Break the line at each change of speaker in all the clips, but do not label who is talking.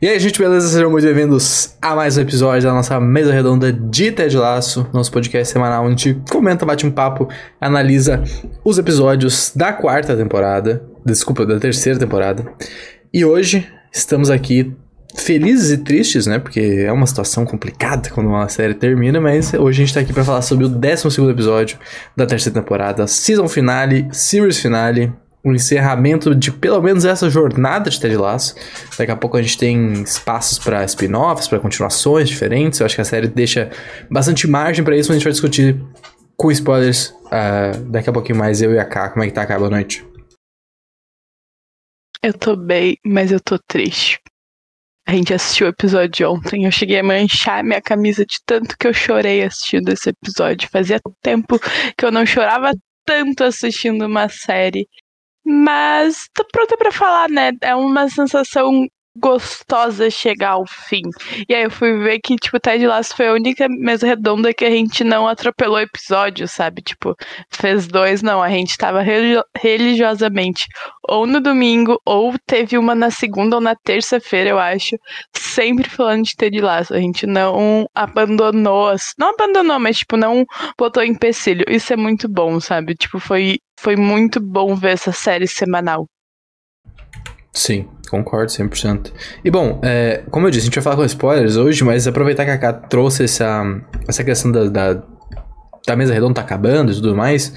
E aí, gente, beleza? Sejam muito bem-vindos a mais um episódio da nossa mesa redonda de Ted Laço, nosso podcast semanal onde a gente comenta, bate um papo, analisa os episódios da quarta temporada, desculpa, da terceira temporada. E hoje estamos aqui felizes e tristes, né? Porque é uma situação complicada quando uma série termina, mas hoje a gente tá aqui para falar sobre o 12 episódio da terceira temporada, season finale, series finale, o encerramento de pelo menos essa jornada de Ted Lasso. Daqui a pouco a gente tem espaços para spin-offs, para continuações diferentes. Eu acho que a série deixa bastante margem para isso, mas a gente vai discutir com spoilers uh, daqui a pouquinho mais eu e a K. Como é que tá a boa noite?
Eu tô bem, mas eu tô triste. A gente assistiu o episódio ontem. Eu cheguei a manchar minha camisa de tanto que eu chorei assistindo esse episódio. Fazia tempo que eu não chorava tanto assistindo uma série. Mas tô pronta para falar, né? É uma sensação gostosa chegar ao fim. E aí eu fui ver que, tipo, Ted Lasso foi a única mesa redonda que a gente não atropelou episódio, sabe? Tipo, fez dois, não. A gente tava religiosamente ou no domingo, ou teve uma na segunda ou na terça-feira, eu acho, sempre falando de Ted Lasso. A gente não abandonou, não abandonou, mas, tipo, não botou empecilho. Isso é muito bom, sabe? Tipo, foi, foi muito bom ver essa série semanal.
Sim, concordo 100%. E bom, é, como eu disse, a gente vai falar com spoilers hoje, mas aproveitar que a Ká trouxe essa, essa questão da, da, da, mesa redonda tá acabando e tudo mais,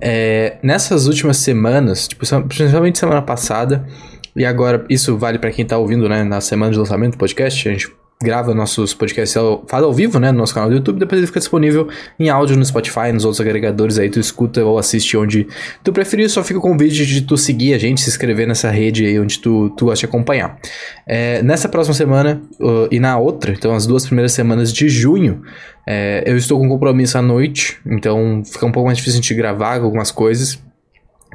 é, nessas últimas semanas, tipo, principalmente semana passada, e agora isso vale para quem tá ouvindo, né, na semana de lançamento do podcast, a gente grava nossos podcasts, faz ao vivo, né, no nosso canal do YouTube, depois ele fica disponível em áudio no Spotify, nos outros agregadores aí, tu escuta ou assiste onde tu preferir, só fica o convite de tu seguir a gente, se inscrever nessa rede aí onde tu, tu gosta de acompanhar. É, nessa próxima semana uh, e na outra, então as duas primeiras semanas de junho, é, eu estou com compromisso à noite, então fica um pouco mais difícil de gravar algumas coisas,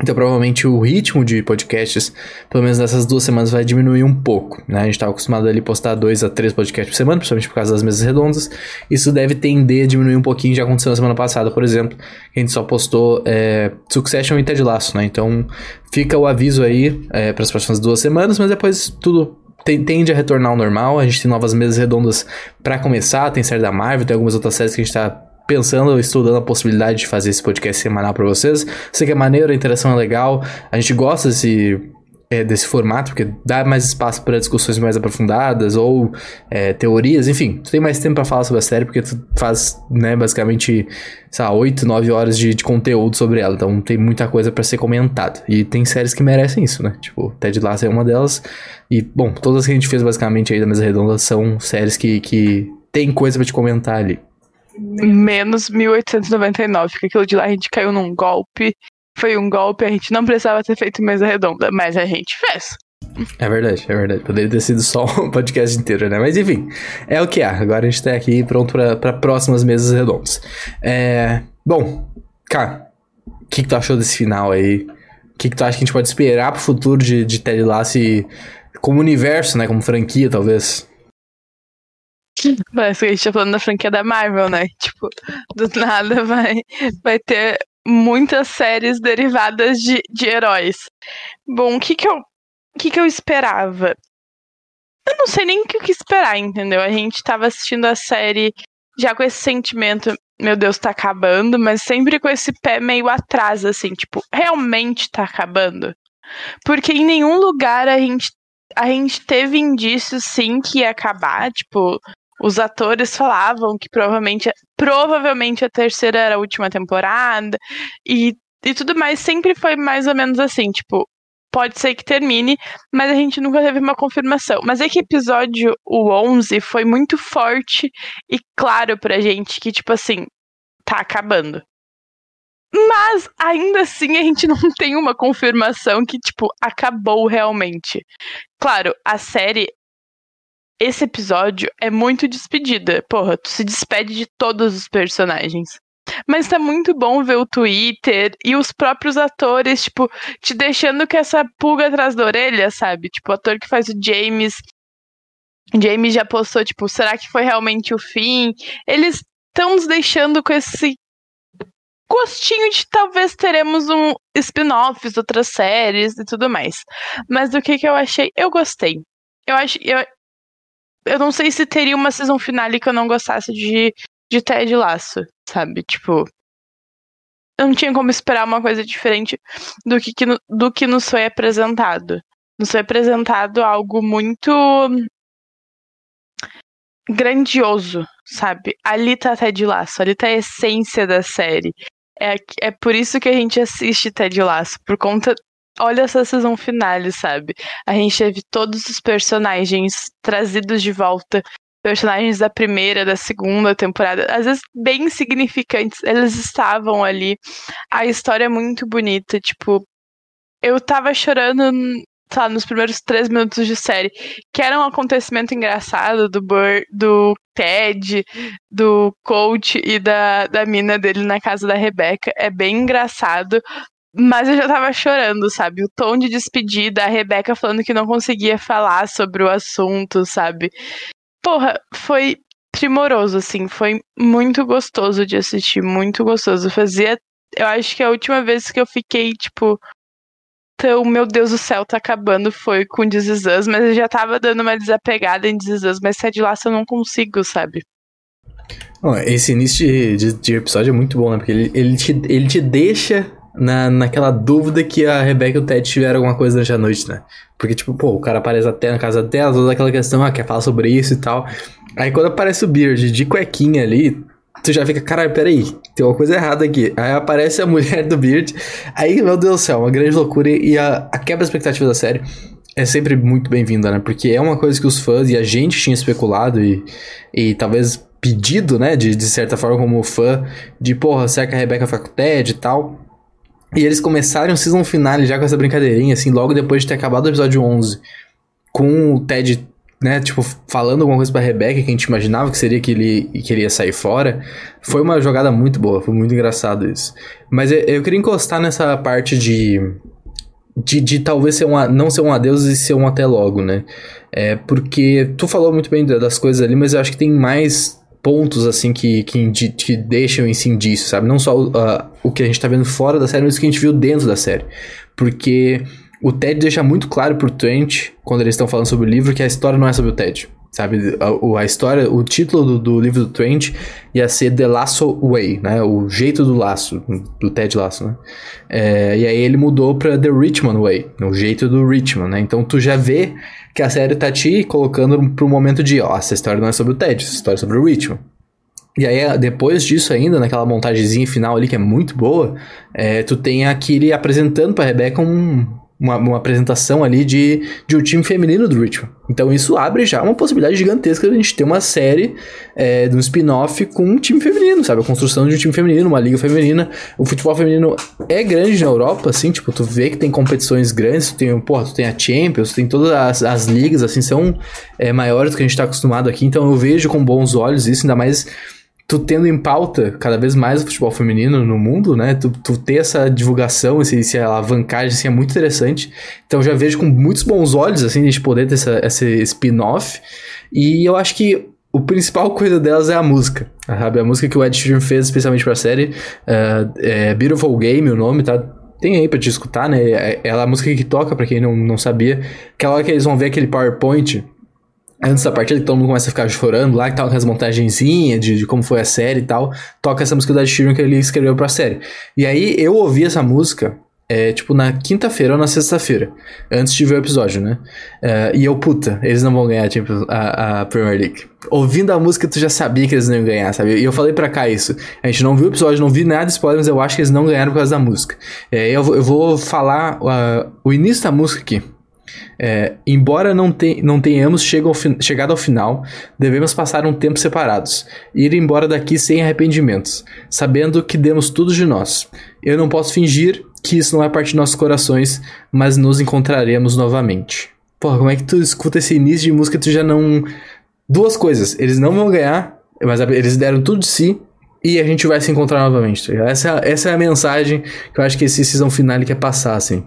então, provavelmente o ritmo de podcasts, pelo menos nessas duas semanas, vai diminuir um pouco, né? A gente estava acostumado ali postar dois a três podcasts por semana, principalmente por causa das mesas redondas. Isso deve tender a diminuir um pouquinho, já aconteceu na semana passada, por exemplo, que a gente só postou é, Succession e Ted Laço, né? Então, fica o aviso aí é, para as próximas duas semanas, mas depois tudo tende a retornar ao normal. A gente tem novas mesas redondas para começar, tem série da Marvel, tem algumas outras séries que a gente está pensando, estudando a possibilidade de fazer esse podcast semanal para vocês. Sei que é maneiro, a interação é legal, a gente gosta desse, é, desse formato, porque dá mais espaço para discussões mais aprofundadas ou é, teorias, enfim, tu tem mais tempo para falar sobre a série, porque tu faz, né, basicamente, sei lá, 8, 9 horas de, de conteúdo sobre ela, então tem muita coisa para ser comentada. E tem séries que merecem isso, né? Tipo, Ted Lasso é uma delas. E, bom, todas que a gente fez basicamente aí da mesa redonda são séries que, que tem coisa para te comentar ali
menos 1899, porque aquilo de lá a gente caiu num golpe. Foi um golpe, a gente não precisava ter feito mesa redonda, mas a gente fez.
É verdade, é verdade. Poderia ter sido só o podcast inteiro, né? Mas enfim, é o que há. Agora a gente tá aqui pronto para próximas mesas redondas. É... Bom, cara, o que, que tu achou desse final aí? O que, que tu acha que a gente pode esperar pro futuro de, de Ted Lasso como universo, né? Como franquia, talvez?
Que a gente tá falando da franquia da Marvel, né? Tipo, do nada vai, vai ter muitas séries derivadas de, de heróis. Bom, o que que eu, que que eu esperava? Eu não sei nem o que esperar, entendeu? A gente tava assistindo a série já com esse sentimento, meu Deus, tá acabando, mas sempre com esse pé meio atrás, assim, tipo, realmente tá acabando? Porque em nenhum lugar a gente a gente teve indícios sim que ia acabar, tipo, os atores falavam que provavelmente, provavelmente a terceira era a última temporada e, e tudo mais sempre foi mais ou menos assim, tipo, pode ser que termine, mas a gente nunca teve uma confirmação. Mas é que episódio o 11 foi muito forte e claro pra gente que tipo assim, tá acabando. Mas ainda assim a gente não tem uma confirmação que tipo acabou realmente. Claro, a série esse episódio é muito despedida. Porra, tu se despede de todos os personagens. Mas tá muito bom ver o Twitter e os próprios atores, tipo, te deixando com essa pulga atrás da orelha, sabe? Tipo, o ator que faz o James. James já postou, tipo, será que foi realmente o fim? Eles estão nos deixando com esse gostinho de talvez teremos um spin-offs, outras séries e tudo mais. Mas do que que eu achei? Eu gostei. Eu acho, eu, eu não sei se teria uma season finale que eu não gostasse de, de Ted Laço, sabe? Tipo, eu não tinha como esperar uma coisa diferente do que, do que nos foi apresentado. Nos foi apresentado algo muito grandioso, sabe? Ali tá Ted Laço, ali tá a essência da série. É, é por isso que a gente assiste Ted Laço, por conta. Olha essa season finale, sabe? A gente teve todos os personagens trazidos de volta. Personagens da primeira, da segunda temporada, às vezes bem significantes, eles estavam ali. A história é muito bonita, tipo, eu tava chorando lá, nos primeiros três minutos de série, que era um acontecimento engraçado do Bur do Ted, do coach e da, da mina dele na casa da Rebeca. É bem engraçado. Mas eu já tava chorando, sabe? O tom de despedida, a Rebeca falando que não conseguia falar sobre o assunto, sabe? Porra, foi primoroso, assim. Foi muito gostoso de assistir, muito gostoso. Fazia. Eu acho que a última vez que eu fiquei, tipo, então, meu Deus do céu, tá acabando, foi com Us, mas eu já tava dando uma desapegada em Us, mas de laço eu não consigo, sabe?
Esse início de, de, de, episódio é muito bom, né? Porque ele, ele, te, ele te deixa na, naquela dúvida que a Rebecca e o Ted tiveram alguma coisa durante a noite, né? Porque, tipo, pô, o cara aparece até na casa dela, toda aquela questão, ah, quer falar sobre isso e tal. Aí quando aparece o Beard de cuequinha ali, tu já fica, caralho, peraí, tem uma coisa errada aqui. Aí aparece a mulher do Beard, aí, meu Deus do céu, uma grande loucura. E a, a quebra expectativa da série é sempre muito bem-vinda, né? Porque é uma coisa que os fãs e a gente tinha especulado e, e talvez pedido, né, de, de certa forma, como fã, de porra, será que a Rebecca foi com o Ted e tal. E eles começaram o season finale já com essa brincadeirinha, assim, logo depois de ter acabado o episódio 11, com o Ted né, tipo, falando alguma coisa pra Rebecca que a gente imaginava que seria que ele, que ele ia sair fora, foi uma jogada muito boa, foi muito engraçado isso. Mas eu, eu queria encostar nessa parte de, de, de talvez ser um, não ser um adeus e ser um até logo, né? É, porque tu falou muito bem das coisas ali, mas eu acho que tem mais pontos, assim, que, que, que deixam esse indício, sabe? Não só uh, o que a gente tá vendo fora da série, mas o que a gente viu dentro da série. Porque o Ted deixa muito claro pro Trent, quando eles estão falando sobre o livro, que a história não é sobre o Ted. Sabe, a, a história, o título do, do, livro do Trent ia ser The Lasso Way, né? O jeito do laço, do Ted Lasso, né? É, e aí ele mudou pra The Richmond Way, o jeito do Richmond, né? Então tu já vê que a série tá te colocando pro momento de, ó, essa história não é sobre o Ted, essa história é sobre o Richmond. E aí, depois disso ainda, naquela montagemzinha final ali que é muito boa, é, tu tem aquele apresentando pra Rebecca um, uma, uma, apresentação ali de, de um time feminino do Richmond. Então isso abre já uma possibilidade gigantesca de a gente ter uma série é, de um spin-off com um time feminino, sabe? A construção de um time feminino, uma liga feminina. O futebol feminino é grande na Europa, assim, tipo, tu vê que tem competições grandes, tu tem, porra, tu tem a Champions, tem todas as, as ligas, assim, são é, maiores do que a gente tá acostumado aqui. Então eu vejo com bons olhos isso, ainda mais tu tendo em pauta cada vez mais o futebol feminino no mundo, né? Tu, tu ter essa divulgação, esse, esse alavancagem, assim, é muito interessante. Então já vejo com muitos bons olhos, assim, a gente poder ter essa, esse spin-off. E eu acho que o principal coisa delas é a música, sabe? A música que o Ed Sheeran fez especialmente pra série. Uh, é Beautiful Game, o nome, tá? Tem aí pra te escutar, né? É, é a música que toca, pra quem não, não sabia. Aquela hora que eles vão ver aquele PowerPoint antes da partida, que todo mundo começa a ficar chorando lá, que tava com as montagenzinhas de, de, como foi a série e tal, toca essa música da Sheeran que ele escreveu pra série. E aí eu ouvi essa música, é, tipo, na quinta-feira ou na sexta-feira, antes de ver o episódio, né? É, e eu, puta, eles não vão ganhar tipo, a, a, Premier League. Ouvindo a música, tu já sabia que eles não iam ganhar, sabe? E eu falei pra cá isso. A gente não viu o episódio, não vi nada de spoiler, mas eu acho que eles não ganharam por causa da música. É, eu, eu vou falar uh, o início da música aqui. É, embora não, te, não tenhamos chego ao chegado ao final, devemos passar um tempo separados, ir embora daqui sem arrependimentos, sabendo que demos tudo de nós. Eu não posso fingir que isso não é parte de nossos corações, mas nos encontraremos novamente. Porra, como é que tu escuta esse início de música e tu já não. Duas coisas, eles não vão ganhar, mas eles deram tudo de si, e a gente vai se encontrar novamente. Tá essa, essa é a mensagem que eu acho que esse season finale quer passar, assim.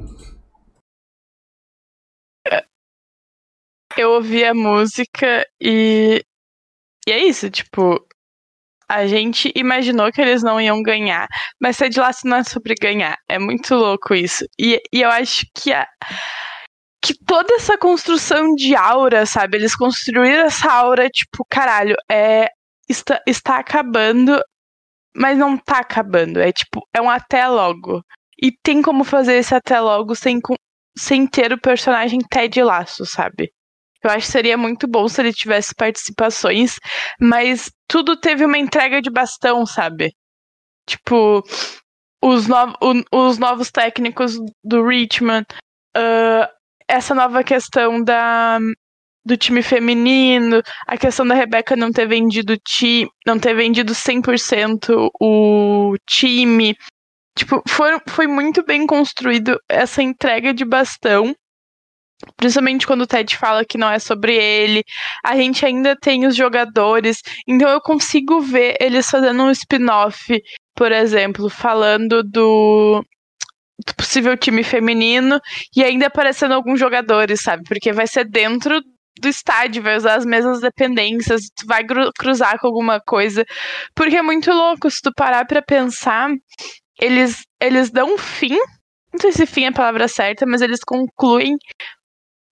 Eu ouvi a música e. E é isso, tipo. A gente imaginou que eles não iam ganhar, mas ser de não é sobre ganhar. É muito louco isso. E, e eu acho que a, que toda essa construção de aura, sabe? Eles construíram essa aura, tipo, caralho, é. Está, está acabando, mas não tá acabando. É tipo, é um até logo. E tem como fazer esse até logo sem, sem ter o personagem Ted Laço, sabe? Eu acho que seria muito bom se ele tivesse participações, mas tudo teve uma entrega de bastão, sabe? Tipo, os, no os novos técnicos do Richmond, uh, essa nova questão da, do time feminino, a questão da Rebeca não ter vendido ti, não ter vendido 100% o time. Tipo, foi, foi muito bem construído essa entrega de bastão. Principalmente quando o Ted fala que não é sobre ele. A gente ainda tem os jogadores. Então eu consigo ver eles fazendo um spin-off, por exemplo, falando do, do possível time feminino e ainda aparecendo alguns jogadores, sabe? Porque vai ser dentro do estádio, vai usar as mesmas dependências, tu vai cruzar com alguma coisa. Porque é muito louco, se tu parar pra pensar, eles, eles dão fim, não sei se fim é a palavra certa, mas eles concluem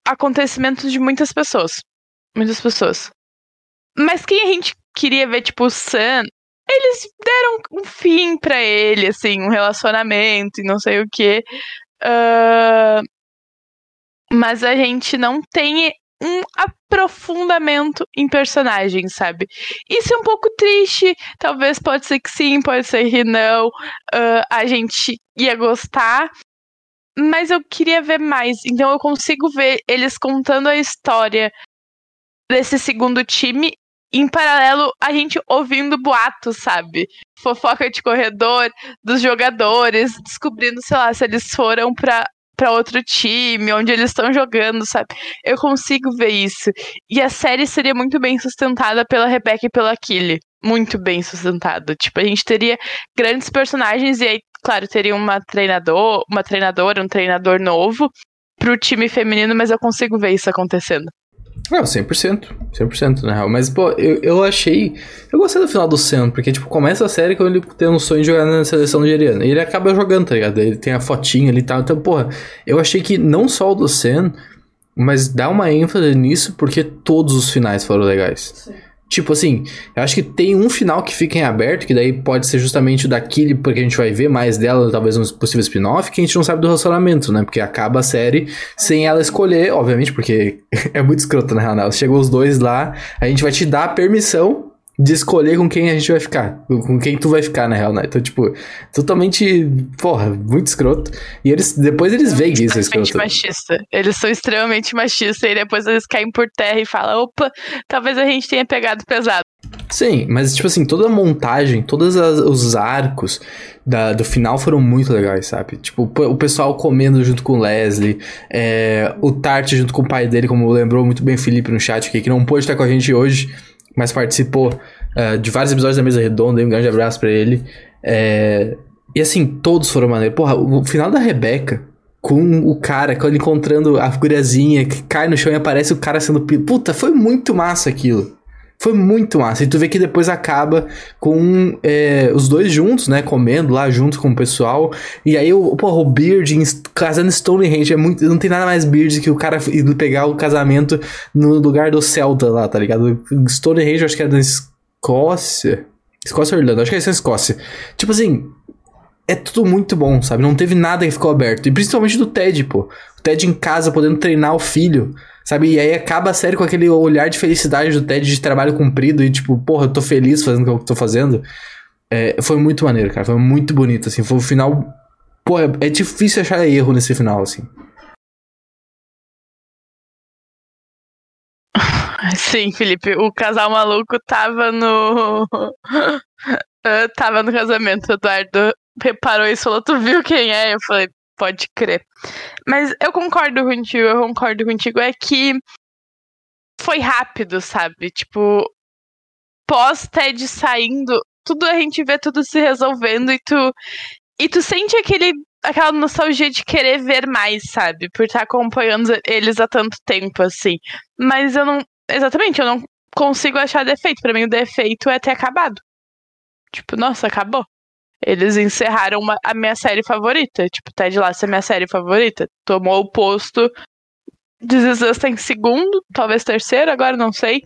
acontecimentos de muitas pessoas. Muitas pessoas. Mas quem a gente queria ver, tipo, o Sam, eles deram um fim para ele, assim, um relacionamento e não sei o que. Uh, mas a gente não tem um aprofundamento em personagens, sabe? Isso é um pouco triste. Talvez pode ser que sim, pode ser que não. Uh, a gente ia gostar. Mas eu queria ver mais. Então eu consigo ver eles contando a história desse segundo time em paralelo, a gente ouvindo boatos, sabe? Fofoca de corredor dos jogadores, descobrindo, sei lá, se eles foram pra, pra outro time, onde eles estão jogando, sabe? Eu consigo ver isso. E a série seria muito bem sustentada pela Rebecca e pela Killy. Muito bem sustentada. Tipo, a gente teria grandes personagens e aí, claro, teria uma treinador, uma treinadora, um treinador novo pro time feminino, mas eu consigo ver isso acontecendo.
Não, 100%. 100% na real. Mas, pô, eu, eu achei. Eu gostei do final do Sam, porque, tipo, começa a série com ele tendo um sonho de jogar na seleção nigeriana. E ele acaba jogando, tá ligado? Ele tem a fotinha ali e tal. Então, porra, eu achei que não só o do Sam, mas dá uma ênfase nisso porque todos os finais foram legais. Sim. Tipo assim, eu acho que tem um final que fica em aberto, que daí pode ser justamente o daquele, porque a gente vai ver mais dela, talvez um possível spin-off, que a gente não sabe do relacionamento, né? Porque acaba a série sem ela escolher, obviamente, porque é muito escroto na real. Né? Chegou os dois lá, a gente vai te dar a permissão de escolher com quem a gente vai ficar. Com quem tu vai ficar, na real, né? Então, tipo, totalmente, porra, muito escroto. E eles, depois eles veem isso, é escroto.
machista. Eles são extremamente machistas e depois eles caem por terra e falam, opa, talvez a gente tenha pegado pesado.
Sim, mas, tipo assim, toda a montagem, todos os arcos da, do final foram muito legais, sabe? Tipo, o pessoal comendo junto com o Leslie, é, o Tart junto com o pai dele, como lembrou muito bem o Felipe no chat aqui, que não pôde estar com a gente hoje, mas participou uh, de vários episódios da Mesa Redonda. Um grande abraço para ele. É, e assim, todos foram maneiros. Porra, o final da Rebeca com o cara, ele encontrando a guriazinha que cai no chão e aparece o cara sendo. Puta, foi muito massa aquilo. Foi muito massa. E tu vê que depois acaba com é, os dois juntos, né? Comendo lá junto com o pessoal. E aí, o, porra, o Beard casando Stonehenge. É muito, não tem nada mais Beard que o cara pegar o casamento no lugar do Celta lá, tá ligado? Stonehenge, acho que é da Escócia. Escócia ou Irlanda? Acho que é essa Escócia. Tipo assim, é tudo muito bom, sabe? Não teve nada que ficou aberto. E principalmente do Ted, pô. O Ted em casa podendo treinar o filho. Sabe? E aí acaba a série com aquele olhar de felicidade do Ted de trabalho cumprido e tipo, porra, eu tô feliz fazendo o que eu tô fazendo. É, foi muito maneiro, cara. Foi muito bonito, assim. Foi o final. Porra, é difícil achar erro nesse final, assim.
Sim, Felipe, o casal maluco tava no. tava no casamento. Eduardo reparou isso e falou: Tu viu quem é? Eu falei: Pode crer. Mas eu concordo contigo, eu concordo contigo. É que foi rápido, sabe? Tipo, pós-TED saindo, tudo a gente vê tudo se resolvendo e tu. E tu sente aquele, aquela nostalgia de querer ver mais, sabe? Por estar acompanhando eles há tanto tempo, assim. Mas eu não. Exatamente, eu não consigo achar defeito. Para mim, o defeito é ter acabado. Tipo, nossa, acabou. Eles encerraram uma, a minha série favorita. Tipo, Ted Lasso é minha série favorita. Tomou o posto This Is em segundo, talvez terceiro, agora não sei.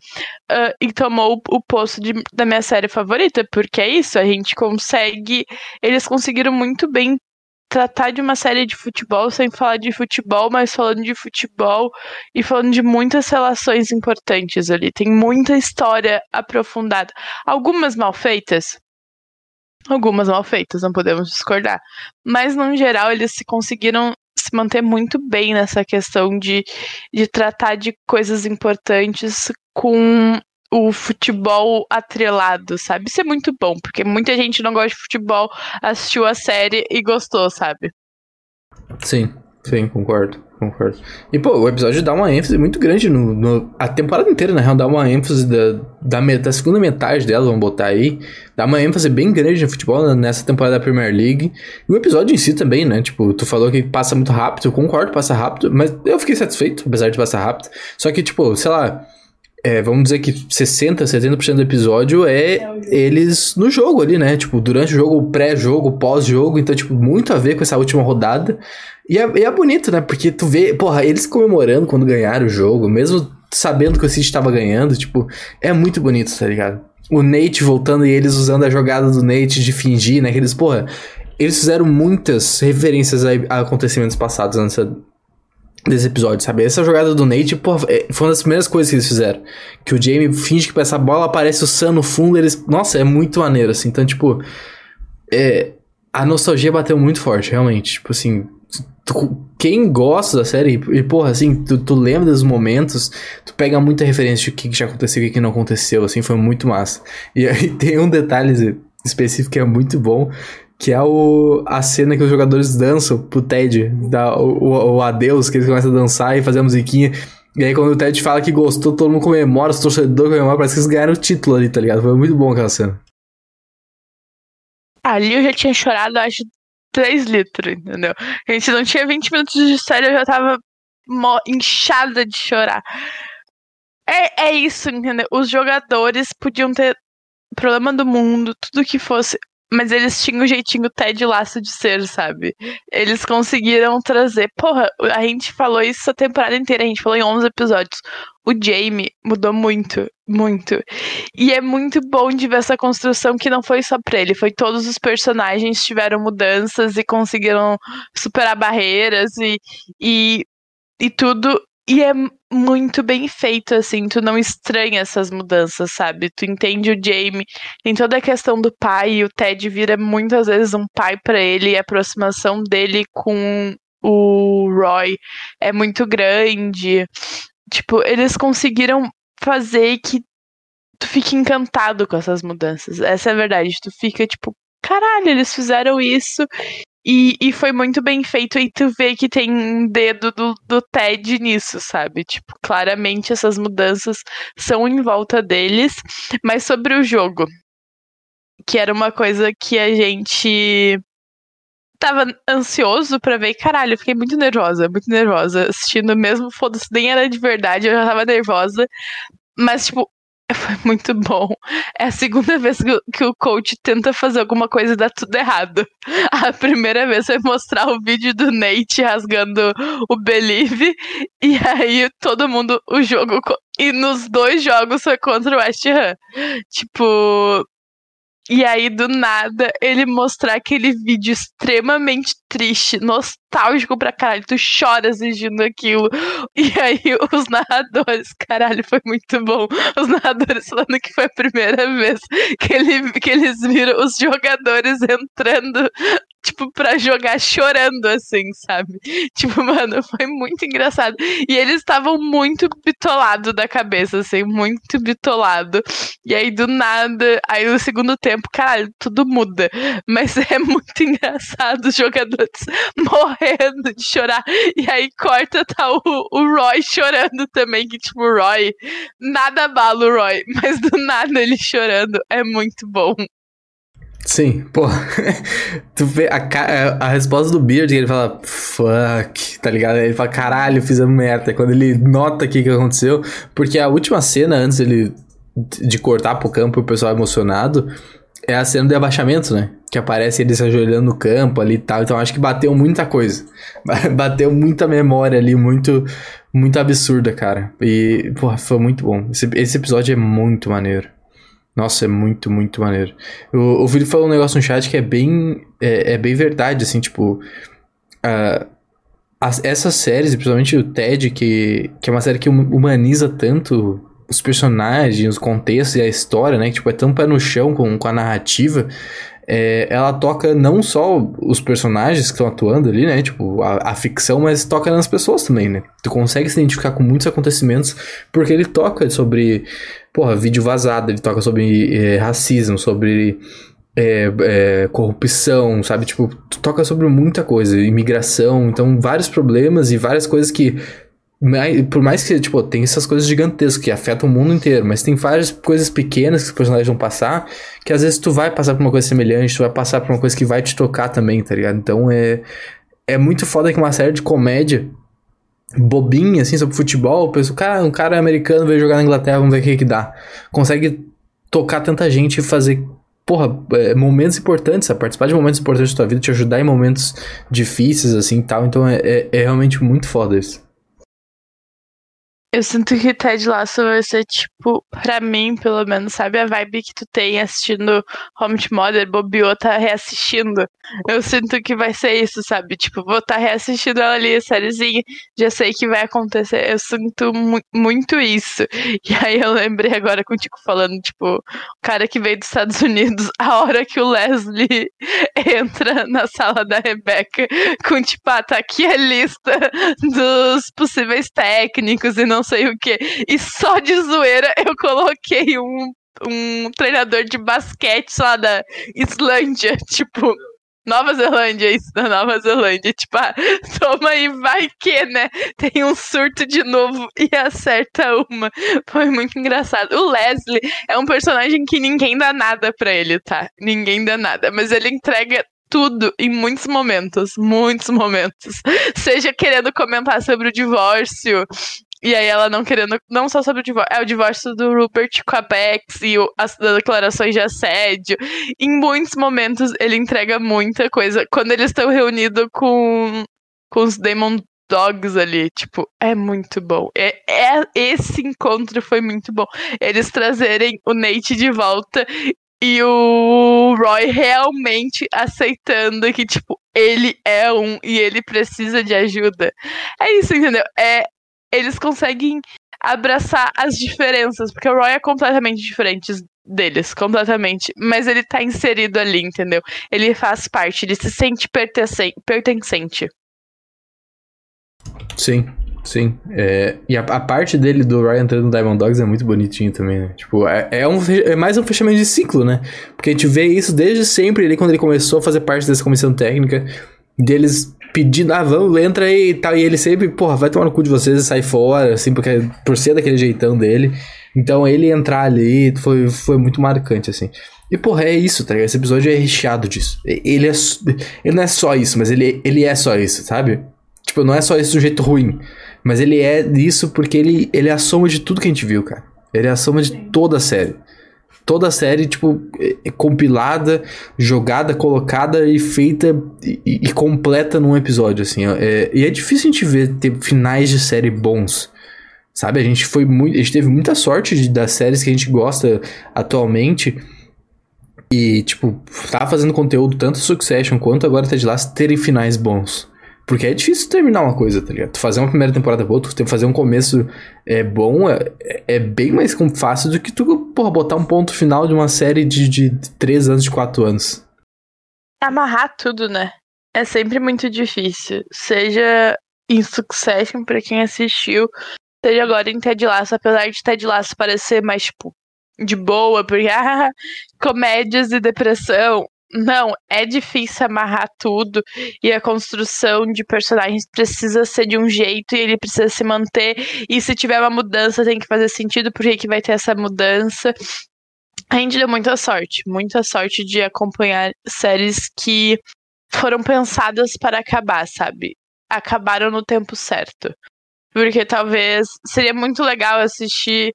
Uh, e tomou o, o posto de, da minha série favorita, porque é isso, a gente consegue. Eles conseguiram muito bem tratar de uma série de futebol sem falar de futebol, mas falando de futebol e falando de muitas relações importantes ali. Tem muita história aprofundada. Algumas mal feitas. Algumas mal feitas, não podemos discordar. Mas, no geral, eles se conseguiram se manter muito bem nessa questão de, de tratar de coisas importantes com o futebol atrelado, sabe? Isso é muito bom, porque muita gente não gosta de futebol, assistiu a série e gostou, sabe?
Sim, sim, concordo, concordo. E, pô, o episódio dá uma ênfase muito grande no. no a temporada inteira, na real, dá uma ênfase da, da, da, segunda metade dela, vamos botar aí. Dá uma ênfase bem grande no futebol nessa temporada da Premier League. E o episódio em si também, né? Tipo, tu falou que passa muito rápido, eu concordo, passa rápido, mas eu fiquei satisfeito, apesar de passar rápido. Só que, tipo, sei lá é, vamos dizer que 60, 70% do episódio é eles no jogo ali, né? Tipo, durante o jogo, pré-jogo, pós-jogo. Então, tipo, muito a ver com essa última rodada. E é, e é bonito, né? Porque tu vê, porra, eles comemorando quando ganharam o jogo, mesmo sabendo que o City estava ganhando, tipo, é muito bonito, tá ligado? O Nate voltando e eles usando a jogada do Nate de fingir, né? Que eles, porra, eles fizeram muitas referências a, a acontecimentos passados nessa, desse episódio, sabe? Essa jogada do Nate, pô, é, foi uma das primeiras coisas que eles fizeram. Que o Jamie finge que essa bola, aparece o Sam no fundo, eles... Nossa, é muito maneiro, assim. Então, tipo... É, a nostalgia bateu muito forte, realmente. Tipo assim... Tu, quem gosta da série, e porra, assim, tu, tu, lembra dos momentos, tu pega muita referência de o que, que já aconteceu e o que não aconteceu, assim, foi muito massa. E aí tem um detalhe específico que é muito bom, que é o, a cena que os jogadores dançam pro Ted, dá o, o, o adeus, que eles começam a dançar e fazer a musiquinha. E aí quando o Ted fala que gostou, todo mundo comemora, os torcedores comemoram, parece que eles ganharam o título ali, tá ligado? Foi muito bom aquela cena.
Ali eu já tinha chorado, acho, 3 litros, entendeu? A gente não tinha 20 minutos de série, eu já tava inchada de chorar. É, é isso, entendeu? Os jogadores podiam ter problema do mundo, tudo que fosse. Mas eles tinham o jeitinho Ted Laço de ser, sabe? Eles conseguiram trazer. Porra, a gente falou isso a temporada inteira, a gente falou em 11 episódios. O Jamie mudou muito, muito. E é muito bom de ver essa construção que não foi só pra ele, foi todos os personagens tiveram mudanças e conseguiram superar barreiras e, e, e tudo e é muito bem feito, assim, tu não estranha essas mudanças, sabe? Tu entende o Jamie, tem toda a questão do pai, e o Ted vira muitas vezes um pai para ele, e a aproximação dele com o Roy é muito grande. Tipo, eles conseguiram fazer que tu fique encantado com essas mudanças. Essa é a verdade. Tu fica tipo, caralho, eles fizeram isso e, e foi muito bem feito e tu vê que tem um dedo do, do Ted nisso, sabe? Tipo, claramente essas mudanças são em volta deles. Mas sobre o jogo, que era uma coisa que a gente tava ansioso para ver. Caralho, eu fiquei muito nervosa, muito nervosa. Assistindo mesmo, foda-se, nem era de verdade, eu já tava nervosa. Mas, tipo, foi muito bom. É a segunda vez que, o coach tenta fazer alguma coisa e dá tudo errado. A primeira vez foi mostrar o vídeo do Nate rasgando o Believe. E aí todo mundo, o jogo. E nos dois jogos foi contra o West Ham. Tipo, e aí, do nada, ele mostrar aquele vídeo extremamente triste, nostálgico pra caralho. Tu chora assistindo aquilo. E aí, os narradores, caralho, foi muito bom. Os narradores falando que foi a primeira vez que, ele, que eles viram os jogadores entrando tipo, pra jogar chorando, assim, sabe? Tipo, mano, foi muito engraçado. E eles estavam muito bitolados da cabeça, assim, muito bitolado. E aí, do nada, aí no segundo tempo, caralho, tudo muda. Mas é muito engraçado os jogadores morrendo de chorar. E aí corta, tá o, o Roy chorando também, que tipo, Roy, nada abala o Roy, mas do nada ele chorando. É muito bom.
Sim, pô. tu vê a, a, resposta do Beard, ele fala, fuck, tá ligado? Ele fala, caralho, fizemos merda. Quando ele nota o que, que aconteceu, porque a última cena, antes ele de cortar pro campo o pessoal emocionado, é a cena do abaixamento, né? Que aparece ele se ajoelhando no campo ali e tal. Então acho que bateu muita coisa. bateu muita memória ali, muito, muito absurda, cara. E, porra, foi muito bom. Esse, esse episódio é muito maneiro. Nossa, é muito, muito maneiro. O, o Felipe falou um negócio no chat que é bem, é, é bem verdade, assim, tipo... Uh, as, essas séries, principalmente o Ted, que, que é uma série que humaniza tanto os personagens, os contextos e a história, né? Que, tipo, é tão pé no chão com, com a narrativa. É, ela toca não só os personagens que estão atuando ali, né? Tipo, a, a, ficção, mas toca nas pessoas também, né? Tu consegue se identificar com muitos acontecimentos porque ele toca sobre, porra, vídeo vazado, ele toca sobre é, racismo, sobre é, é, corrupção, sabe? Tipo, toca sobre muita coisa, imigração, então vários problemas e várias coisas que por mais que, tipo, tem essas coisas gigantescas que afetam o mundo inteiro, mas tem várias coisas pequenas que os personagens vão passar, que às vezes tu vai passar por uma coisa semelhante, tu vai passar por uma coisa que vai te tocar também, tá ligado? Então é, é muito foda que uma série de comédia bobinha, assim, sobre futebol, penso, cara, um cara americano veio jogar na Inglaterra, vamos ver o que que dá. Consegue tocar tanta gente e fazer porra, é, momentos importantes, sabe? participar de momentos importantes da tua vida, te ajudar em momentos difíceis, assim, tal. Então é, é, é realmente muito foda isso.
Eu sinto que Ted Lasso vai ser, tipo, pra mim, pelo menos, sabe a vibe que tu tem assistindo Home to Mother, Bobiô tá reassistindo. Eu sinto que vai ser isso, sabe? Tipo, vou estar tá reassistindo ela ali, sériezinha, já sei que vai acontecer. Eu sinto mu muito isso. E aí eu lembrei agora contigo falando, tipo, o cara que veio dos Estados Unidos, a hora que o Leslie entra na sala da Rebecca com, tipo, ah, tá aqui a lista dos possíveis técnicos e não não sei o que. E só de zoeira eu coloquei um, um treinador de basquete lá da Islândia, tipo. Nova Zelândia, isso, da Nova Zelândia. Tipo, ah, toma aí, vai que, né? Tem um surto de novo e acerta uma. Foi muito engraçado. O Leslie é um personagem que ninguém dá nada pra ele, tá? Ninguém dá nada. Mas ele entrega tudo em muitos momentos, muitos momentos. Seja querendo comentar sobre o divórcio, e aí ela não querendo, não só sobre o divórcio, é o divórcio do Rupert com a Bex e o, as declarações de assédio. Em muitos momentos ele entrega muita coisa. Quando eles estão reunidos com, com os Demon Dogs ali, tipo, é muito bom. É, é, esse encontro foi muito bom. Eles trazerem o Nate de volta e o Roy realmente aceitando que, tipo, ele é um e ele precisa de ajuda. É isso, entendeu? É, eles conseguem abraçar as diferenças, porque o Roy é completamente diferente deles, completamente. Mas ele tá inserido ali, entendeu? Ele faz parte, ele se sente pertencente.
Sim, sim. É, e a, a, parte dele do Roy entrando no Diamond Dogs é muito bonitinho também, né? Tipo, é, é, um, é mais um fechamento de ciclo, né? Porque a gente vê isso desde sempre, ali quando ele começou a fazer parte dessa comissão técnica, deles pedindo, ah, vamos, entra aí e tal. E ele sempre, porra, vai tomar no cu de vocês e sai fora, assim, porque por ser daquele jeitão dele. Então ele entrar ali foi, foi muito marcante, assim. E, porra, é isso, tá ligado? Esse episódio é recheado disso. Ele é. Ele não é só isso, mas ele, ele é só isso, sabe? Tipo, não é só isso do jeito ruim. Mas ele é isso porque ele, ele é a soma de tudo que a gente viu, cara. Ele é a soma de toda a série toda a série, tipo, é, é compilada, jogada, colocada e feita e, e completa num episódio, assim. É, e é difícil a gente ver ter finais de série bons. Sabe, a gente foi muito. A gente teve muita sorte de, das séries que a gente gosta atualmente. E, tipo, tá fazendo conteúdo tanto Succession quanto agora Ted Lasso terem finais bons. Porque é difícil terminar uma coisa, tá ligado? Tu fazer uma primeira temporada boa, tu fazer um começo é, bom, é, é bem mais fácil do que tu, porra, botar um ponto final de uma série de, de 3 anos, de 4 anos.
Amarrar tudo, né? É sempre muito difícil. Seja em Succession, pra quem assistiu, seja agora em Ted Lasso, apesar de Ted Lasso parecer mais, tipo, de boa, porque, ah, comédias e depressão, não, é difícil amarrar tudo e a construção de personagens precisa ser de um jeito e ele precisa se manter. E se tiver uma mudança, tem que fazer sentido porque que vai ter essa mudança. A gente deu muita sorte, muita sorte de acompanhar séries que foram pensadas para acabar, sabe? Acabaram no tempo certo. Porque talvez seria muito legal assistir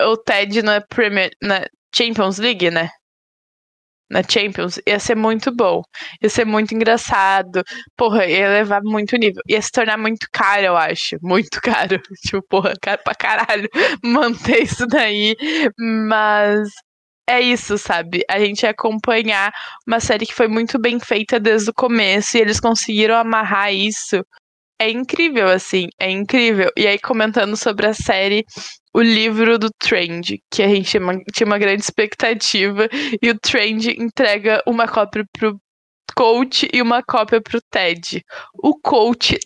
o Ted na Premier, na Champions League, né? Na Champions, ia ser muito bom. Ia ser muito engraçado. Porra, ia levar muito nível. Ia se tornar muito caro, eu acho. Muito caro. Tipo, porra, caro pra caralho manter isso daí. Mas é isso, sabe? A gente ia acompanhar uma série que foi muito bem feita desde o começo e eles conseguiram amarrar isso. É incrível, assim, é incrível. E aí, comentando sobre a série, o livro do Trend, que a gente tinha uma grande expectativa, e o Trend entrega uma cópia pro coach e uma cópia pro Ted. O coach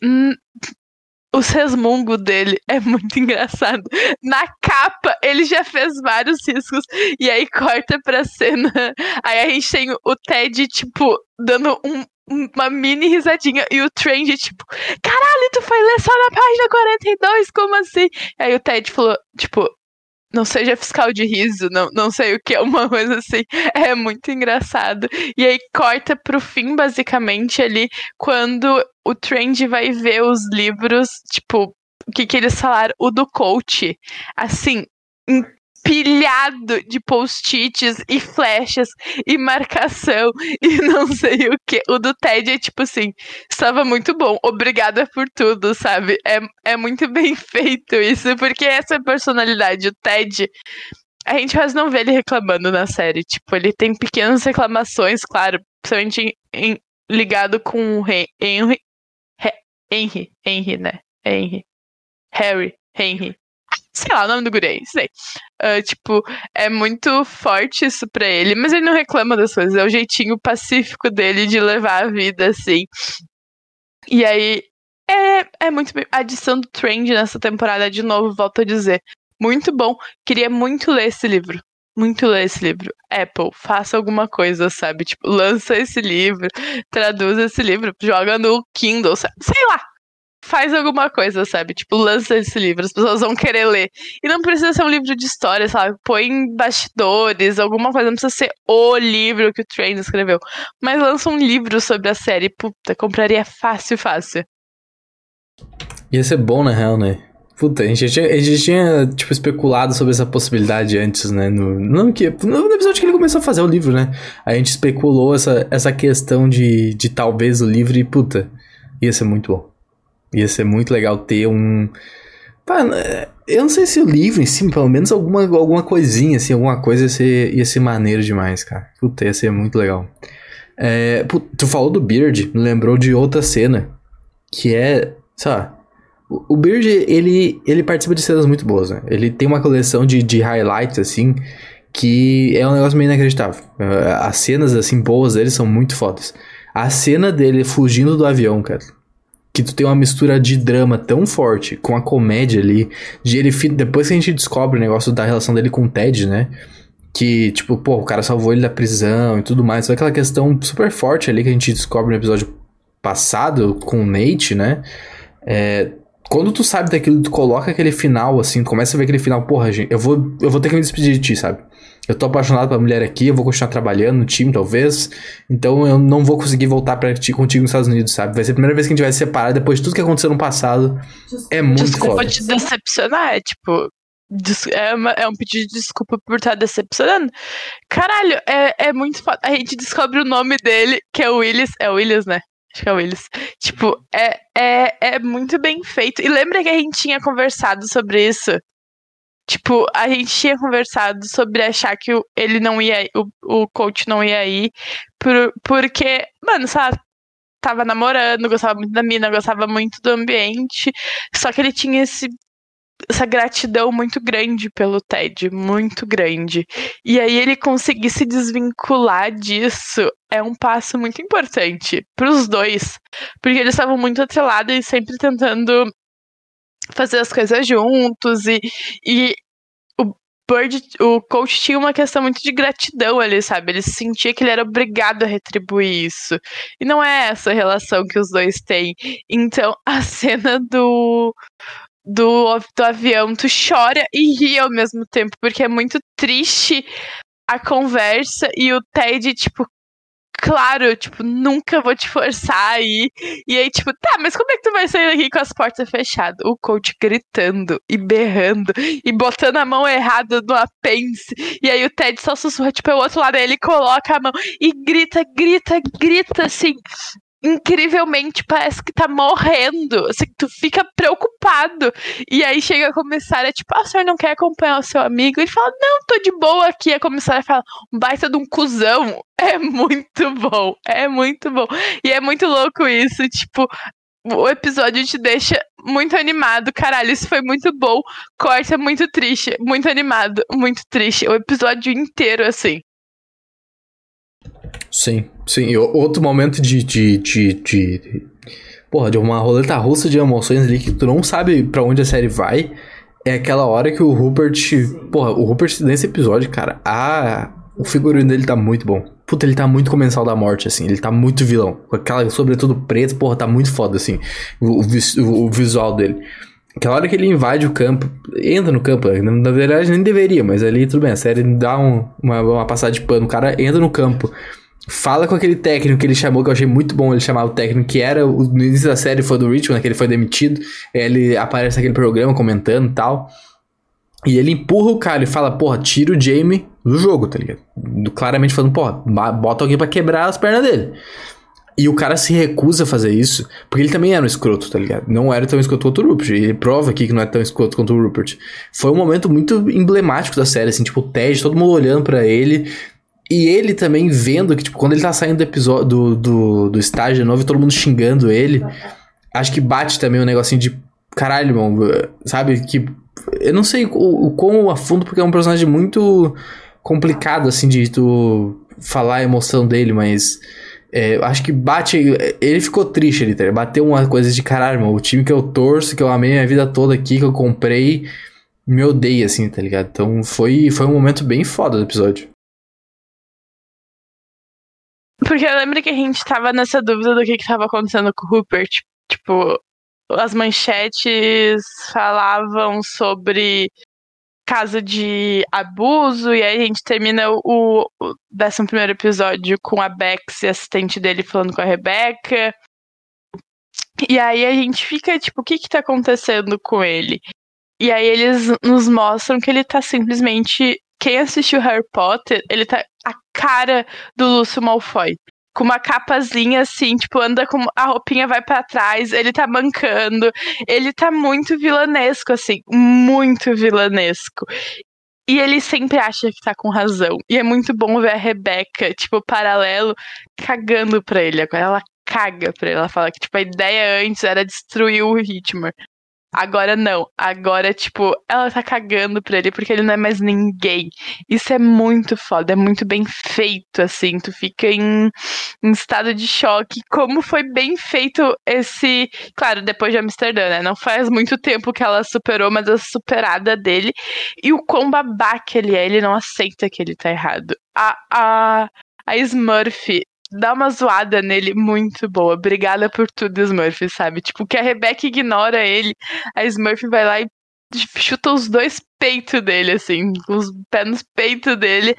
os resmungos dele é muito engraçado. Na capa, ele já fez vários riscos. E aí corta pra cena. Aí a gente tem o Ted, tipo, dando um, uma mini risadinha. E o Trend, tipo, caralho, tu foi ler só na página 42? Como assim? Aí o Ted falou, tipo, não seja fiscal de riso, não, não sei o que, é uma coisa assim. É muito engraçado. E aí corta pro fim, basicamente, ali, quando o Trend vai ver os livros, tipo, o que, que eles falaram? O do coach. Assim, empilhado de post-its e flechas e marcação e não sei o que. O do Ted é tipo assim, estava muito bom, obrigada por tudo, sabe? É, é muito bem feito isso, porque essa personalidade, o Ted. A gente quase não vê ele reclamando na série. Tipo, ele tem pequenas reclamações, claro, principalmente em, em, ligado com o Henry. Henry, Henry, né? Henry. Harry, Henry sei lá, o nome do guri, sei. Uh, tipo, é muito forte isso pra ele, mas ele não reclama das coisas, é o jeitinho pacífico dele de levar a vida, assim. E aí, é, é muito. A adição do Trend nessa temporada, de novo, volto a dizer. Muito bom. Queria muito ler esse livro. Muito ler esse livro. Apple, faça alguma coisa, sabe? Tipo, lança esse livro, traduz esse livro, joga no Kindle, sei lá faz alguma coisa, sabe? Tipo, lança esse livro, as pessoas vão querer ler. E não precisa ser um livro de história, sabe? Põe bastidores, alguma coisa, não precisa ser o livro que o Train escreveu. Mas lança um livro sobre a série, puta, compraria fácil, fácil.
Ia ser bom, na real, né? Puta, a gente tinha, a gente tinha, tipo, especulado sobre essa possibilidade antes, né? No, no episódio que ele começou a fazer o livro, né? A gente especulou essa, essa questão de, de talvez o livro e, puta, ia ser muito bom. Ia ser muito legal ter um. Pá, eu não sei se o livro em si, pelo menos alguma, alguma coisinha, assim, alguma coisa ia ser, ia ser maneiro demais, cara. Puta, ia ser muito legal. É, tu falou do Beard, me lembrou de outra cena, que é, lá, o Beard, ele, ele participa de cenas muito boas, né? Ele tem uma coleção de, de highlights, assim, que é um negócio meio inacreditável. É, as cenas, assim, boas dele são muito fodas. A cena dele fugindo do avião, cara que tu tem uma mistura de drama tão forte com a comédia ali, de ele depois que a gente descobre o negócio da relação dele com o Ted, né? Que, tipo, pô, o cara salvou ele da prisão e tudo mais. Foi aquela questão super forte ali que a gente descobre no episódio passado com o Nate, né? É, quando tu sabe daquilo, tu coloca aquele final, assim, começa a ver aquele final, porra, gente, eu vou, eu vou ter que me despedir de ti, sabe? Eu tô apaixonado pela mulher aqui, eu vou continuar trabalhando no time, talvez. Então eu não vou conseguir voltar pra ti, contigo nos Estados Unidos, sabe? Vai ser a primeira vez que a gente vai se separar depois de tudo que aconteceu no passado. Desculpa, é muito
desculpa
foda.
te decepcionar, é tipo. É, uma, é um pedido de desculpa por estar decepcionando. Caralho, é, é muito foda. A gente descobre o nome dele, que é o Willis. É o Willis, né? Acho que é o Willis. Tipo, é, é, é muito bem feito. E lembra que a gente tinha conversado sobre isso Tipo, a gente tinha conversado sobre achar que ele não ia, o, o coach não ia ir, por, porque, mano, sabe, tava namorando, gostava muito da mina, gostava muito do ambiente, só que ele tinha esse essa gratidão muito grande pelo Ted, muito grande. E aí ele conseguir se desvincular disso é um passo muito importante para os dois, porque eles estavam muito atrelados e sempre tentando fazer as coisas juntos e, e o Bird, o coach tinha uma questão muito de gratidão ali, sabe? Ele sentia que ele era obrigado a retribuir isso. E não é essa relação que os dois têm. Então, a cena do do, do avião, tu chora e ri ao mesmo tempo, porque é muito triste a conversa e o Ted, tipo, claro, tipo, nunca vou te forçar aí. E aí, tipo, tá, mas como é que tu vai sair daqui com as portas fechadas? O coach gritando e berrando e botando a mão errada no apêndice. E aí o Ted só sussurra, tipo, é o outro lado, aí ele coloca a mão e grita, grita, grita, assim incrivelmente parece que tá morrendo. Assim, tu fica preocupado. E aí chega a comissária, tipo, ah, o senhor não quer acompanhar o seu amigo? Ele fala, não, tô de boa aqui. A comissária fala, um baita de um cuzão. É muito bom, é muito bom. E é muito louco isso, tipo, o episódio te deixa muito animado. Caralho, isso foi muito bom. Corta muito triste, muito animado, muito triste. O episódio inteiro, assim.
Sim, sim. Outro momento de, de, de, de, Porra, de uma roleta russa de emoções ali que tu não sabe para onde a série vai. É aquela hora que o Rupert. Porra, o Rupert nesse episódio, cara, a. O figurino dele tá muito bom. Puta, ele tá muito comensal da morte, assim. Ele tá muito vilão. Com aquela, sobretudo preto, porra, tá muito foda, assim. O, o, o visual dele. Aquela hora que ele invade o campo, entra no campo, na verdade nem deveria, mas ali tudo bem, a série dá um, uma, uma passada de pano, o cara entra no campo, fala com aquele técnico que ele chamou, que eu achei muito bom ele chamar o técnico, que era, no início da série foi do Richmond, né, que ele foi demitido, ele aparece naquele programa comentando e tal, e ele empurra o cara e fala, porra, tira o Jamie do jogo, tá ligado? Claramente falando, porra, bota alguém para quebrar as pernas dele. E o cara se recusa a fazer isso, porque ele também era um escroto, tá ligado? Não era tão escroto quanto o Rupert. Ele prova aqui que não é tão escroto quanto o Rupert. Foi um momento muito emblemático da série, assim, tipo, o Ted, todo mundo olhando para ele, e ele também vendo que, tipo, quando ele tá saindo do episódio do, do, estágio novo e todo mundo xingando ele, acho que bate também um negocinho de caralho, irmão, sabe? Que eu não sei o, o quão a fundo, porque é um personagem muito complicado, assim, de tu falar a emoção dele, mas é, acho que bate. Ele ficou triste ali, tá? Bateu uma coisa de caralho, irmão. O time que eu torço, que eu amei minha vida toda aqui, que eu comprei, me odeia, assim, tá ligado? Então foi, foi um momento bem foda do episódio.
Porque eu lembro que a gente tava nessa dúvida do que, que tava acontecendo com o Rupert. Tipo, as manchetes falavam sobre caso de abuso, e aí a gente termina o, o 11 episódio com a Bex e assistente dele falando com a Rebecca. E aí a gente fica tipo, o que que tá acontecendo com ele? E aí eles nos mostram que ele tá simplesmente quem assistiu Harry Potter, ele tá a cara do Lúcio Malfoy. Com uma capazinha assim, tipo, anda com a roupinha vai para trás, ele tá mancando. Ele tá muito vilanesco, assim, muito vilanesco. E ele sempre acha que tá com razão. E é muito bom ver a Rebeca, tipo, paralelo, cagando pra ele. Agora ela caga pra ele. Ela fala que, tipo, a ideia antes era destruir o Hitmer. Agora não. Agora, tipo, ela tá cagando pra ele porque ele não é mais ninguém. Isso é muito foda, é muito bem feito, assim. Tu fica em, em estado de choque. Como foi bem feito esse. Claro, depois de Amsterdã, né? Não faz muito tempo que ela superou, mas a superada dele. E o quão babaca ele é, ele não aceita que ele tá errado. A, a, a Smurf dá uma zoada nele muito boa. Obrigada por tudo, Smurf, sabe? Tipo, que a Rebecca ignora ele, a Smurf vai lá e chuta os dois peitos dele, assim, os pés nos peitos dele,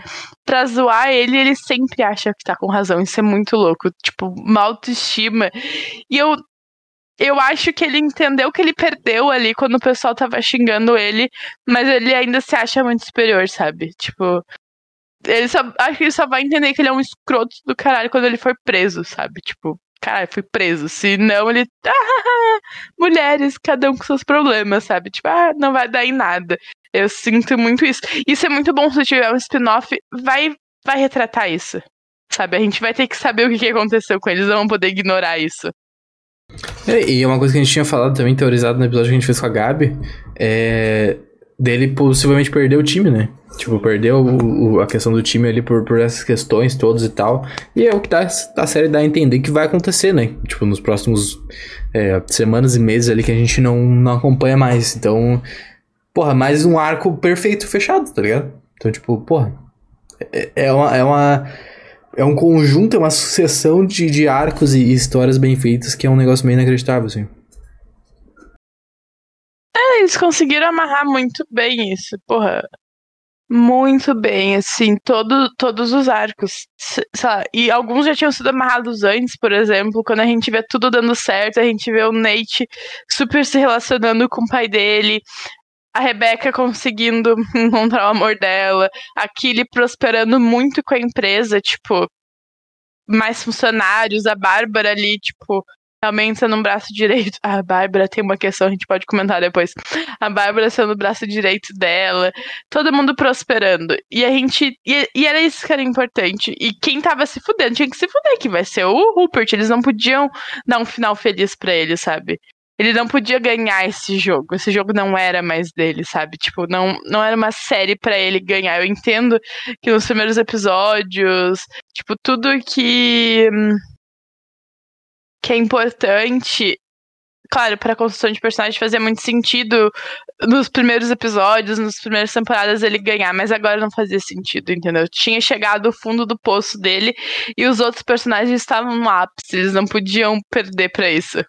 pra zoar ele, ele sempre acha que tá com razão. Isso é muito louco. Tipo, uma autoestima. E eu. Eu acho que ele entendeu que ele perdeu ali quando o pessoal tava xingando ele, mas ele ainda se acha muito superior, sabe? Tipo, ele só, acho que ele só vai entender que ele é um escroto do caralho quando ele for preso, sabe? Tipo, caralho, fui preso. Se não, ele. Ah, mulheres, cada um com seus problemas, sabe? Tipo, ah, não vai dar em nada. Eu sinto muito isso. Isso é muito bom se tiver um spin-off, vai, vai retratar isso. Sabe? A gente vai ter que saber o que, aconteceu com eles, não vão poder ignorar isso.
É, e uma coisa que a gente tinha falado também, teorizado no episódio que a gente fez com a Gabi, é dele possivelmente perder o time, né? Tipo, perdeu o, a questão do time ali por, por essas questões todas e tal. E é o que dá, a série dá a entender que vai acontecer, né? Tipo, nos próximos é, semanas e meses ali que a gente não, não acompanha mais. Então, porra, mais um arco perfeito fechado, tá ligado? Então, tipo, porra, é, é uma. É uma é um conjunto, é uma sucessão de, de arcos e histórias bem feitas que é um negócio meio inacreditável, assim.
É, eles conseguiram amarrar muito bem isso. Porra, muito bem, assim, todo, todos os arcos. Lá, e alguns já tinham sido amarrados antes, por exemplo, quando a gente vê tudo dando certo, a gente vê o Nate super se relacionando com o pai dele, a Rebeca conseguindo encontrar o amor dela, a Killy prosperando muito com a empresa, tipo, mais funcionários, a Bárbara ali, tipo, realmente sendo um braço direito. A Bárbara tem uma questão, a gente pode comentar depois. A Bárbara sendo o braço direito dela, todo mundo prosperando. E a gente. E, e, era isso que era importante. E quem tava se fudendo tinha que se fuder, que vai ser o Rupert. Eles não podiam dar um final feliz para ele, sabe? Ele não podia ganhar esse jogo. Esse jogo não era mais dele, sabe? Tipo, não, não era uma série para ele ganhar. Eu entendo que nos primeiros episódios, tipo, tudo que que é importante. Claro, para a construção de personagem fazia muito sentido nos primeiros episódios, nas primeiras temporadas ele ganhar, mas agora não fazia sentido, entendeu? Tinha chegado o fundo do poço dele e os outros personagens estavam no ápice, eles não podiam perder para isso.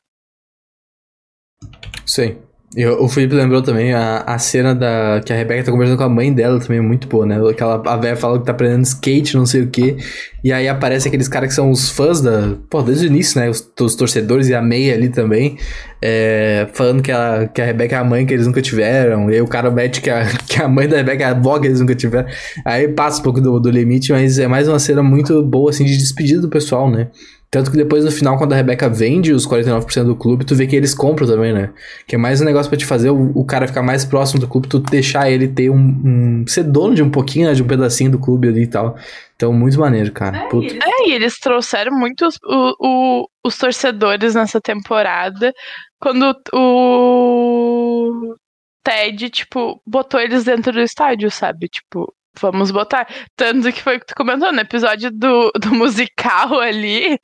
Sim. Eu, o Felipe lembrou também a, a cena da que a Rebeca tá conversando com a mãe dela também é muito boa, né? Aquela, a velha fala que tá aprendendo skate, não sei o quê. E aí aparece aqueles caras que são os fãs da. Pô, desde o início, né? Os, os torcedores e a meia ali também. É, falando que a, que a Rebeca é a mãe que eles nunca tiveram. E aí o cara mete que a, que a mãe da Rebeca é a avó que eles nunca tiveram. Aí passa um pouco do, do limite, mas é mais uma cena muito boa, assim, de despedida do pessoal, né? Tanto que depois no final, quando a Rebeca vende os 49% do clube, tu vê que eles compram também, né? Que é mais um negócio para te fazer o, o, cara ficar mais próximo do clube, tu deixar ele ter um, um. ser dono de um pouquinho, né, de um pedacinho do clube ali e tal. Então, muito maneiro, cara.
É, e eles, é, e eles trouxeram muitos o, o, os torcedores nessa temporada. Quando o Ted, tipo, botou eles dentro do estádio, sabe? Tipo, Vamos botar. Tanto que foi o que tu comentou no episódio do, do musical ali.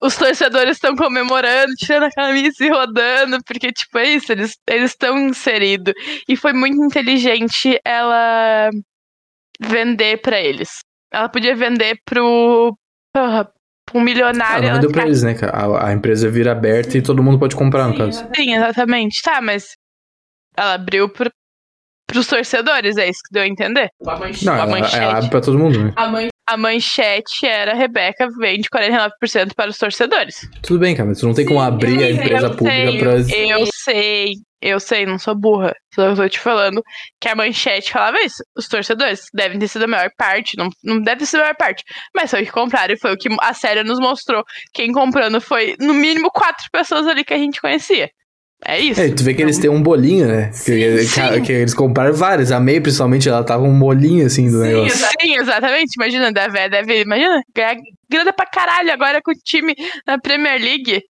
Os torcedores estão comemorando, tirando a camisa e rodando, porque, tipo, é isso, eles estão inseridos. E foi muito inteligente ela vender para eles. Ela podia vender pro. Porra, um milionário.
Ela vendeu pra eles, né? A, a empresa vira aberta e todo mundo pode comprar,
Sim,
no caso.
Sim, exatamente. Tá, mas ela abriu pro, pros torcedores, é isso que deu a entender?
A manchete. Não, a manchete. Ela, ela abre pra todo mundo, né?
A, man, a manchete era Rebeca vende 49% para os torcedores.
Tudo bem, cara, mas tu não tem como abrir Sim, a empresa pública para
Eu sei, eu sei, não sou burra. Só eu tô te falando que a manchete falava isso. Os torcedores devem ter sido a maior parte, não, não deve ter sido a maior parte, mas foi o que compraram e foi o que a série nos mostrou. Quem comprando foi, no mínimo, quatro pessoas ali que a gente conhecia. É isso. É,
tu vê que eles têm um bolinho, né? Sim, que, sim. que, eles compraram vários. A May, principalmente, ela tava um molinho assim do sim, negócio.
Sim, exatamente. Imagina, deve, deve imagina, ganhar grana pra caralho agora com o time na Premier League.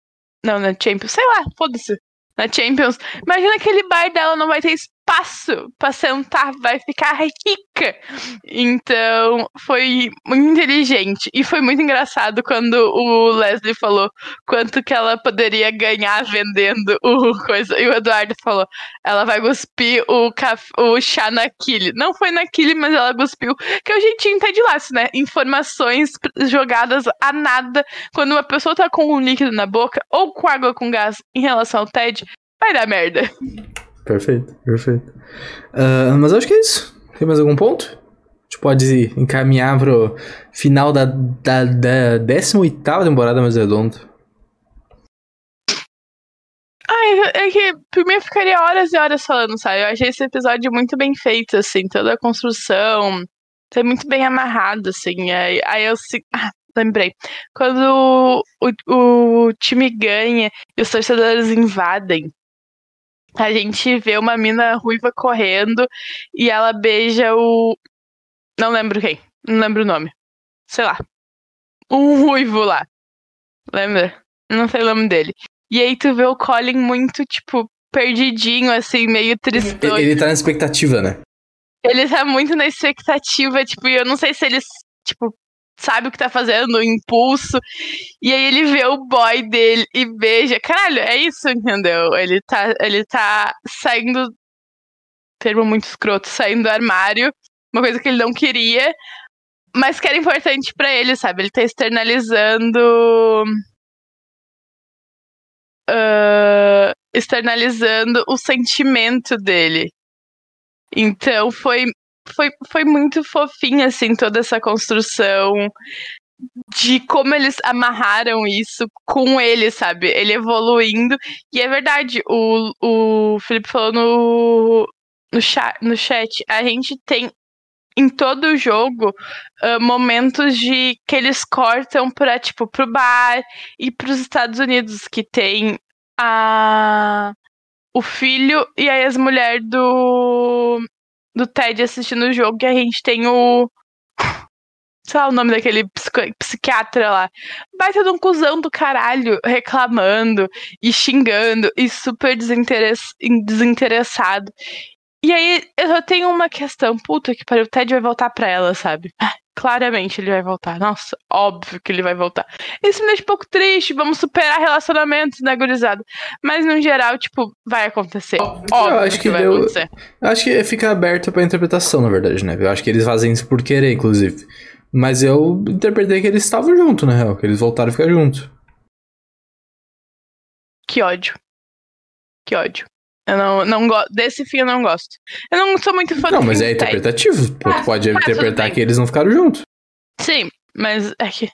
Não, na Champions, sei lá, foda-se. Na Champions. Imagina aquele bar dela não vai ter espaço para sentar, vai ficar rica. Então, foi muito inteligente. E foi muito engraçado quando o Leslie falou quanto que ela poderia ganhar vendendo o coisa. E o Eduardo falou: ela vai cuspir o, o chá na Kili. Não foi na Kili, mas ela cuspiu. Que o jeitinho Ted Lasso, né? Informações jogadas a nada. Quando uma pessoa tá com um líquido na boca ou com água com gás em relação ao Ted, vai dar merda.
Perfeito, perfeito. Uh, mas acho que é isso. Tem mais algum ponto? A gente pode encaminhar pro final da, da, da 18 temporada mais redondo.
Ai, é que primeiro ficaria horas e horas falando, sabe? Eu achei esse episódio muito bem feito, assim, toda a construção. Foi muito bem amarrado, assim. Aí, aí eu. Ah, lembrei. Quando o, o, o time ganha e os torcedores invadem a gente vê uma mina ruiva correndo e ela beija o. Não lembro quem. Não lembro o nome. Sei lá. Um ruivo lá. Lembra? Não sei o nome dele. E aí tu vê o Colin muito, tipo, perdidinho, assim, meio tristão.
Ele tá na expectativa, né?
Ele tá muito na expectativa, tipo, e eu não sei se eles, tipo, sabe o que tá fazendo, o impulso. E aí ele vê o boy dele e beija. Caralho, é isso, entendeu? Ele tá, ele tá saindo. Termo muito escroto, saindo do armário. Uma coisa que ele não queria, mas que era importante para ele, sabe? Ele tá externalizando. Uh, externalizando o sentimento dele. Então foi foi, foi muito fofinha, assim, toda essa construção de como eles amarraram isso com ele, sabe? Ele evoluindo. E é verdade, o, o Felipe falou no, no, chat, no chat, a gente tem em todo o jogo uh, momentos de que eles cortam para tipo pro bar e para os Estados Unidos que tem a o filho e a ex-mulher do do Ted assistindo o jogo e a gente tem o sei lá o nome daquele psiquiatra lá. Vai ter um cuzão do caralho reclamando e xingando e super desinteress desinteressado. E aí eu tenho uma questão, puta que pariu, o Ted vai voltar pra ela, sabe? Claramente ele vai voltar. Nossa, óbvio que ele vai voltar. Isso me deixa um pouco triste, vamos superar relacionamentos, né, gurizada? Mas no geral, tipo, vai acontecer. Óbvio eu acho que, que vai deu... acontecer.
Acho que fica aberto pra interpretação, na verdade, né? Eu acho que eles fazem isso por querer, inclusive. Mas eu interpretei que eles estavam juntos, na real, que eles voltaram a ficar juntos.
Que ódio. Que ódio. Eu não, não gosto. Desse fim eu não gosto. Eu não sou muito fã
Não, mas é interpretativo. Ah, pode interpretar que eles não ficaram juntos.
Sim, mas é que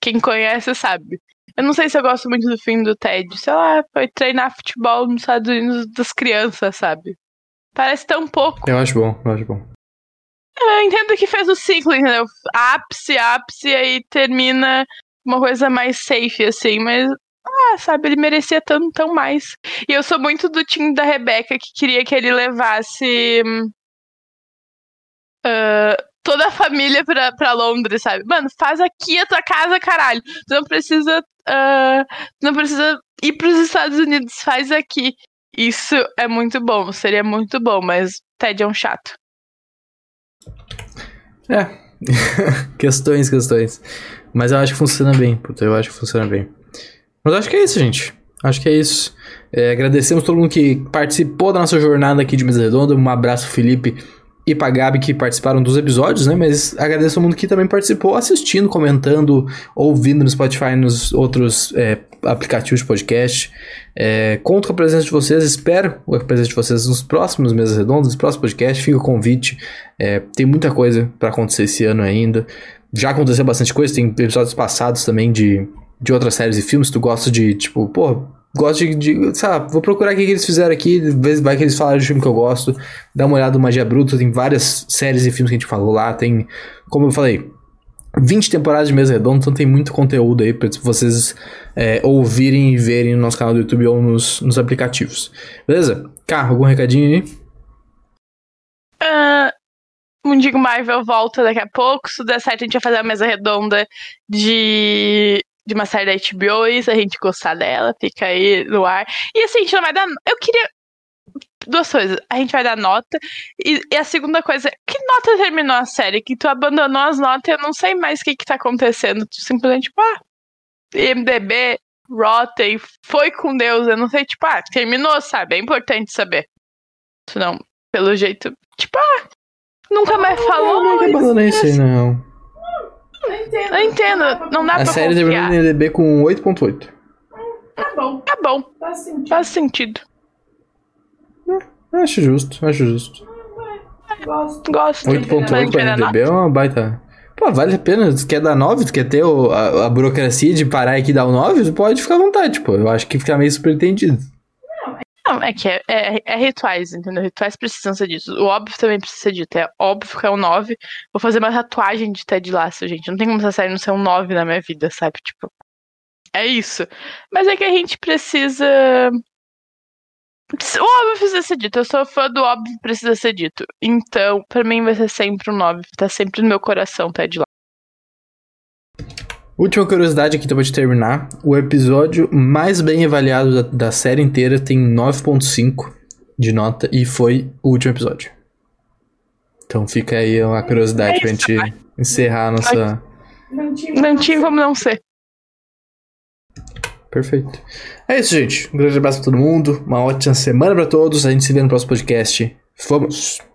quem conhece sabe. Eu não sei se eu gosto muito do fim do Ted. Sei lá, foi treinar futebol nos Estados Unidos das crianças, sabe? Parece tão pouco.
Eu acho bom, eu acho bom.
Eu entendo que fez o ciclo, entendeu? Ápice, ápice, e aí termina uma coisa mais safe, assim, mas ah, sabe, ele merecia tão, tão mais. E eu sou muito do time da Rebeca que queria que ele levasse uh, toda a família pra, pra Londres, sabe? Mano, faz aqui a tua casa, caralho. Tu não precisa. Uh, não precisa ir pros Estados Unidos, faz aqui. Isso é muito bom, seria muito bom, mas Ted é um chato.
É. questões, questões. Mas eu acho que funciona bem, puta, eu acho que funciona bem. Mas acho que é isso, gente. Acho que é isso. É, agradecemos todo mundo que participou da nossa jornada aqui de Mesa Redonda. Um abraço, Felipe e pra Gabi que participaram dos episódios, né? Mas agradeço todo mundo que também participou assistindo, comentando, ouvindo no Spotify nos outros é, aplicativos de podcast. É, conto com a presença de vocês, espero a presença de vocês nos próximos Mesas Redondas, nos próximos podcasts. Fica o convite. É, tem muita coisa para acontecer esse ano ainda. Já aconteceu bastante coisa, tem episódios passados também de de outras séries e filmes, tu gosta de, tipo, pô, gosto de, de sabe, vou procurar o que, eles fizeram aqui, ver vai que eles falaram de filme que eu gosto, dá uma olhada no Magia Bruta, tem várias séries e filmes que a gente falou lá, tem, como eu falei, 20 temporadas de Mesa Redonda, então tem muito conteúdo aí para vocês é, ouvirem e verem no nosso canal do YouTube ou nos, nos aplicativos. Beleza? Carro, algum recadinho aí?
Uh, Mundigo Marvel volta daqui a pouco. Se der certo, a gente vai fazer a mesa redonda de de uma série da HBO, e se a gente gostar dela, fica aí no ar. E assim, a gente não vai dar. Eu queria. Duas coisas. A gente vai dar nota. E, e, a segunda coisa, que nota terminou a série? Que tu abandonou as notas e eu não sei mais o que, que tá acontecendo. Tu simplesmente, tipo, ah, IMDB, Rotten, foi com Deus. Eu não sei, tipo, ah, terminou, sabe? É importante saber. Senão, pelo jeito, tipo, ah, nunca mais falou.
Eu não abandonei isso aí, não.
Não entendo. Não entendo. Não dá a pra
série terminou no IMDB com 8.8.
Tá bom. Tá bom. Faz sentido. Faz sentido.
É, acho justo, acho justo.
Gosto. Gosto.
8.8 pra IMDB é uma baita... Pô, vale a pena. Tu quer dar 9? Tu quer ter o, a, a, burocracia de parar aqui e dar o 9? Tu pode ficar à vontade, pô. Eu acho que fica meio super entendido.
Não, é que é, é, é, rituais, entendeu? Rituais precisam ser disso. O óbvio também precisa ser dito. É óbvio que é um 9. Vou fazer uma tatuagem de Ted Lasso, gente. Não tem como essa série não ser um 9 na minha vida, sabe? Tipo. É isso. Mas é que a gente precisa. O óbvio precisa ser dito. Eu sou fã do óbvio precisa ser dito. Então, pra mim vai ser sempre um 9. Tá sempre no meu coração, Ted Lasso.
Última curiosidade aqui pra te terminar. O episódio mais bem avaliado da, da série inteira tem 9.5 de nota e foi o último episódio. Então fica aí uma curiosidade é pra gente encerrar a nossa.
Não tinha como não ser.
Perfeito. É isso, gente. Um grande abraço pra todo mundo. Uma ótima semana pra todos. A gente se vê no próximo podcast. Vamos!